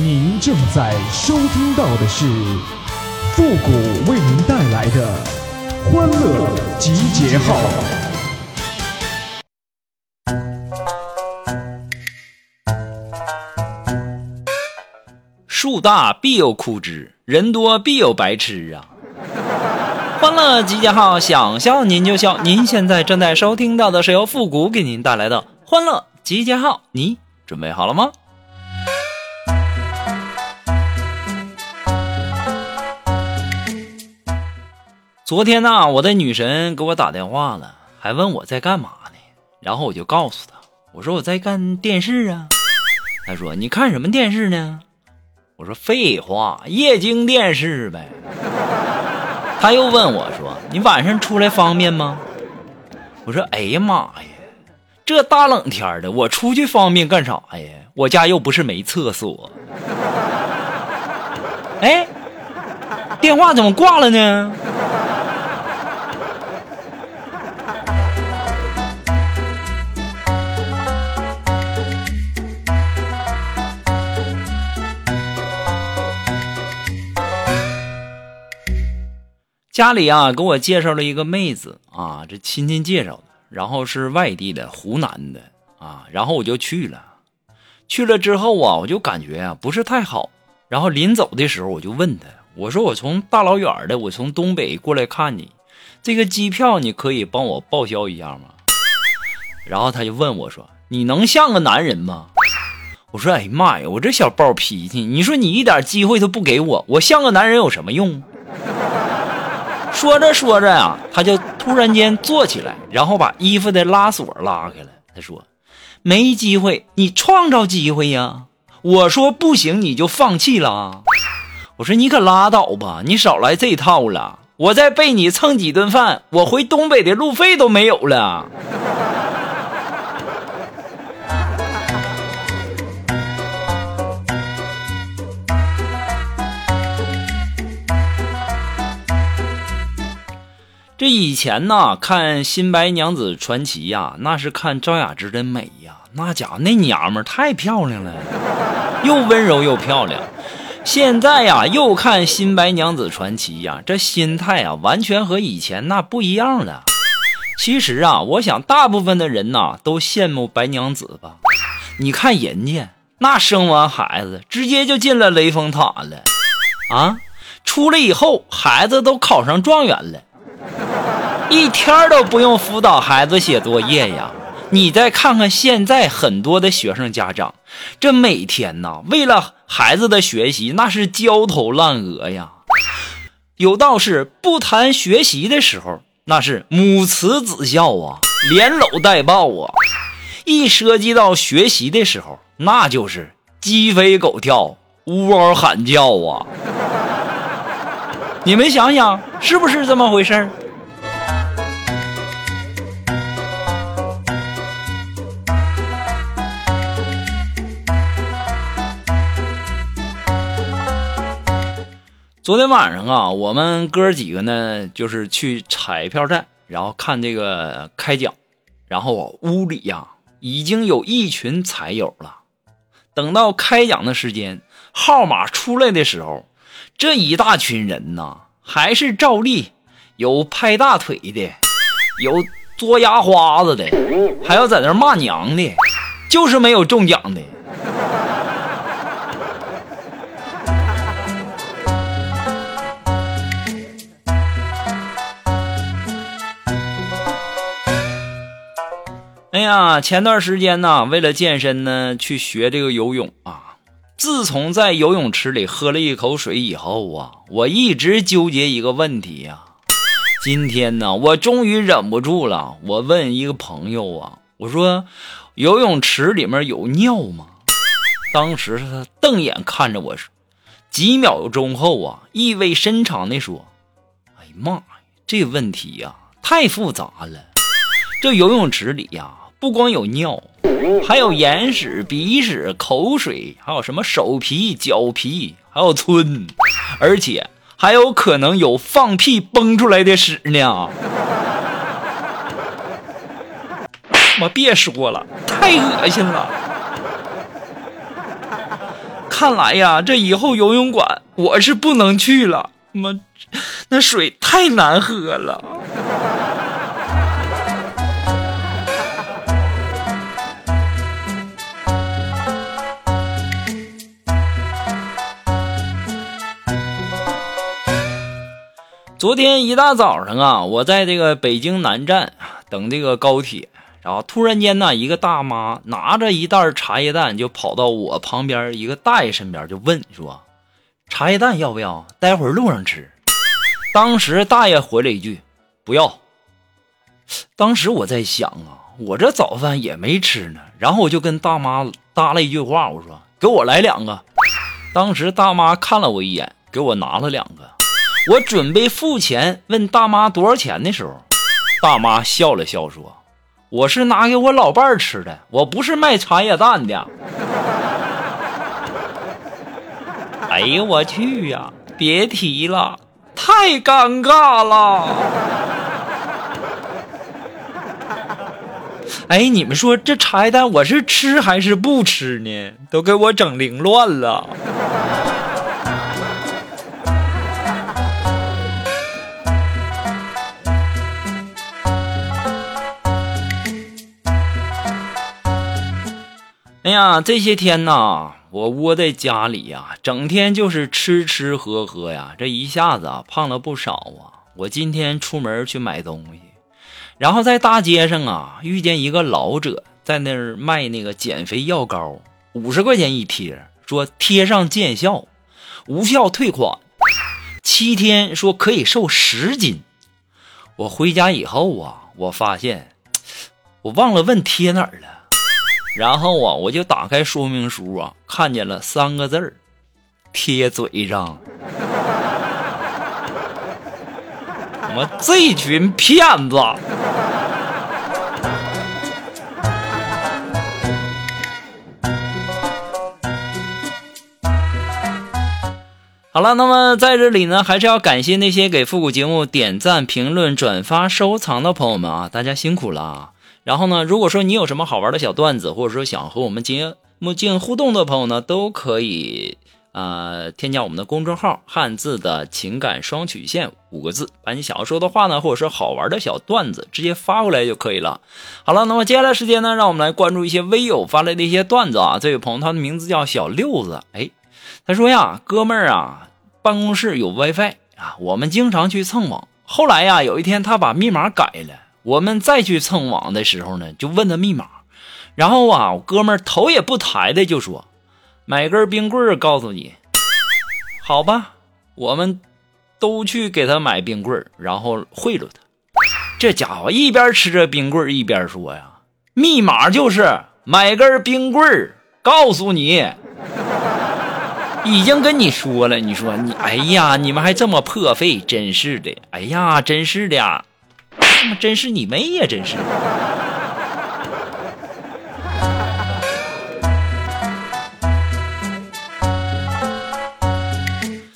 您正在收听到的是复古为您带来的欢乐集结号。树大必有枯枝，人多必有白痴啊！欢乐集结号，想笑您就笑。您现在正在收听到的是由复古给您带来的欢乐集结号，你准备好了吗？昨天呢，我的女神给我打电话了，还问我在干嘛呢。然后我就告诉她，我说我在看电视啊。她说你看什么电视呢？我说废话，液晶电视呗。她又问我说你晚上出来方便吗？我说哎呀妈呀，这大冷天的，我出去方便干啥呀？我家又不是没厕所。哎，电话怎么挂了呢？家里啊，给我介绍了一个妹子啊，这亲戚介绍的，然后是外地的，湖南的啊，然后我就去了。去了之后啊，我就感觉啊不是太好。然后临走的时候，我就问他，我说我从大老远的，我从东北过来看你，这个机票你可以帮我报销一下吗？然后他就问我说，你能像个男人吗？我说，哎呀妈呀，我这小暴脾气，你说你一点机会都不给我，我像个男人有什么用？说着说着呀，他就突然间坐起来，然后把衣服的拉锁拉开了。他说：“没机会，你创造机会呀！”我说：“不行，你就放弃了。”我说：“你可拉倒吧，你少来这套了。我再被你蹭几顿饭，我回东北的路费都没有了。”这以前呢，看《新白娘子传奇》呀，那是看赵雅芝的美呀，那家伙那娘们太漂亮了，又温柔又漂亮。现在呀，又看《新白娘子传奇》呀，这心态啊，完全和以前那不一样了。其实啊，我想大部分的人呐，都羡慕白娘子吧。你看人家那生完孩子，直接就进了雷峰塔了啊，出来以后，孩子都考上状元了。一天都不用辅导孩子写作业呀！你再看看现在很多的学生家长，这每天呐，为了孩子的学习，那是焦头烂额呀。有道是不谈学习的时候，那是母慈子孝啊，连搂带抱啊；一涉及到学习的时候，那就是鸡飞狗跳、呜嗷喊叫啊。你们想想，是不是这么回事儿？昨天晚上啊，我们哥几个呢，就是去彩票站，然后看这个开奖，然后屋里呀已经有一群彩友了。等到开奖的时间，号码出来的时候，这一大群人呐，还是照例有拍大腿的，有嘬牙花子的，还有在那骂娘的，就是没有中奖的。哎呀，前段时间呢，为了健身呢，去学这个游泳啊。自从在游泳池里喝了一口水以后啊，我一直纠结一个问题呀。今天呢，我终于忍不住了，我问一个朋友啊，我说：“游泳池里面有尿吗？”当时他瞪眼看着我，几秒钟后啊，意味深长地说：“哎呀妈呀，这问题呀，太复杂了。这游泳池里呀。”不光有尿，还有眼屎、鼻屎、口水，还有什么手皮、脚皮，还有皴，而且还有可能有放屁崩出来的屎呢！我别说了，太恶心了。看来呀，这以后游泳馆我是不能去了。妈，那水太难喝了。昨天一大早上啊，我在这个北京南站等这个高铁，然后突然间呢，一个大妈拿着一袋茶叶蛋就跑到我旁边一个大爷身边，就问说：“茶叶蛋要不要？待会儿路上吃。”当时大爷回了一句：“不要。”当时我在想啊，我这早饭也没吃呢，然后我就跟大妈搭了一句话，我说：“给我来两个。”当时大妈看了我一眼，给我拿了两个。我准备付钱，问大妈多少钱的时候，大妈笑了笑说：“我是拿给我老伴儿吃的，我不是卖茶叶蛋的。”哎呦我去呀！别提了，太尴尬了。哎，你们说这茶叶蛋我是吃还是不吃呢？都给我整凌乱了。呀，这些天呐，我窝在家里呀，整天就是吃吃喝喝呀，这一下子啊胖了不少啊。我今天出门去买东西，然后在大街上啊遇见一个老者在那儿卖那个减肥药膏，五十块钱一贴，说贴上见效，无效退款，七天说可以瘦十斤。我回家以后啊，我发现我忘了问贴哪儿了。然后啊，我就打开说明书啊，看见了三个字儿，贴嘴上。我们这群骗子！好了，那么在这里呢，还是要感谢那些给复古节目点赞、评论、转发、收藏的朋友们啊，大家辛苦了。然后呢，如果说你有什么好玩的小段子，或者说想和我们进行进行互动的朋友呢，都可以啊添加我们的公众号“汉字的情感双曲线”五个字，把你想要说的话呢，或者说好玩的小段子直接发过来就可以了。好了，那么接下来时间呢，让我们来关注一些微友发来的一些段子啊。这位朋友他的名字叫小六子，哎，他说呀，哥们儿啊，办公室有 WiFi 啊，我们经常去蹭网。后来呀，有一天他把密码改了。我们再去蹭网的时候呢，就问他密码，然后啊，我哥们儿头也不抬的就说：“买根冰棍儿，告诉你，好吧。”我们都去给他买冰棍儿，然后贿赂他。这家伙一边吃着冰棍儿一边说呀：“密码就是买根冰棍儿，告诉你，已经跟你说了。”你说你，哎呀，你们还这么破费，真是的，哎呀，真是的。他妈真是你妹呀！真是。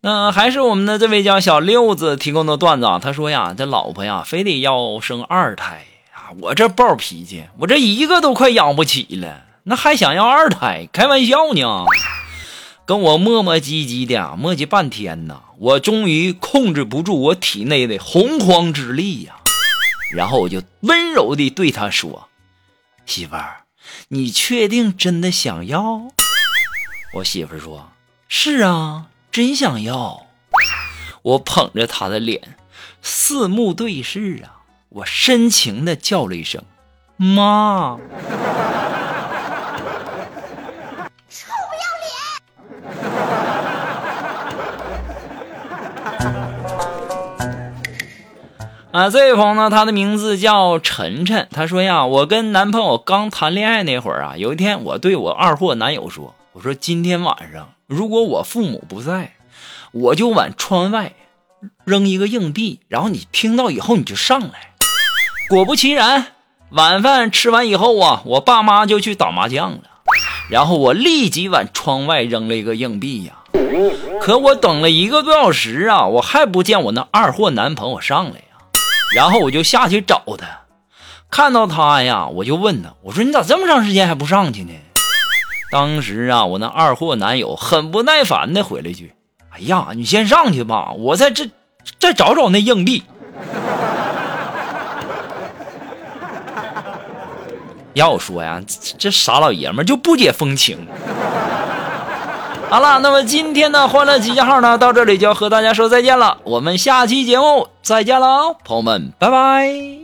那还是我们的这位叫小六子提供的段子啊。他说呀，这老婆呀，非得要生二胎啊。我这暴脾气，我这一个都快养不起了，那还想要二胎？开玩笑呢。跟我磨磨唧唧的磨叽半天呢，我终于控制不住我体内的洪荒之力呀。然后我就温柔地对他说：“媳妇儿，你确定真的想要？”我媳妇儿说：“是啊，真想要。”我捧着她的脸，四目对视啊，我深情地叫了一声：“妈。”啊，这位朋友呢，他的名字叫晨晨。他说呀，我跟男朋友刚谈恋爱那会儿啊，有一天我对我二货男友说：“我说今天晚上如果我父母不在，我就往窗外扔一个硬币，然后你听到以后你就上来。”果不其然，晚饭吃完以后啊，我爸妈就去打麻将了，然后我立即往窗外扔了一个硬币呀。可我等了一个多小时啊，我还不见我那二货男朋友上来。然后我就下去找他，看到他呀，我就问他，我说你咋这么长时间还不上去呢？当时啊，我那二货男友很不耐烦的回了一句：“哎呀，你先上去吧，我在这再找找那硬币。”要说呀，这傻老爷们就不解风情。好了，那么今天的欢乐集结号呢，到这里就要和大家说再见了。我们下期节目再见喽，朋友们，拜拜。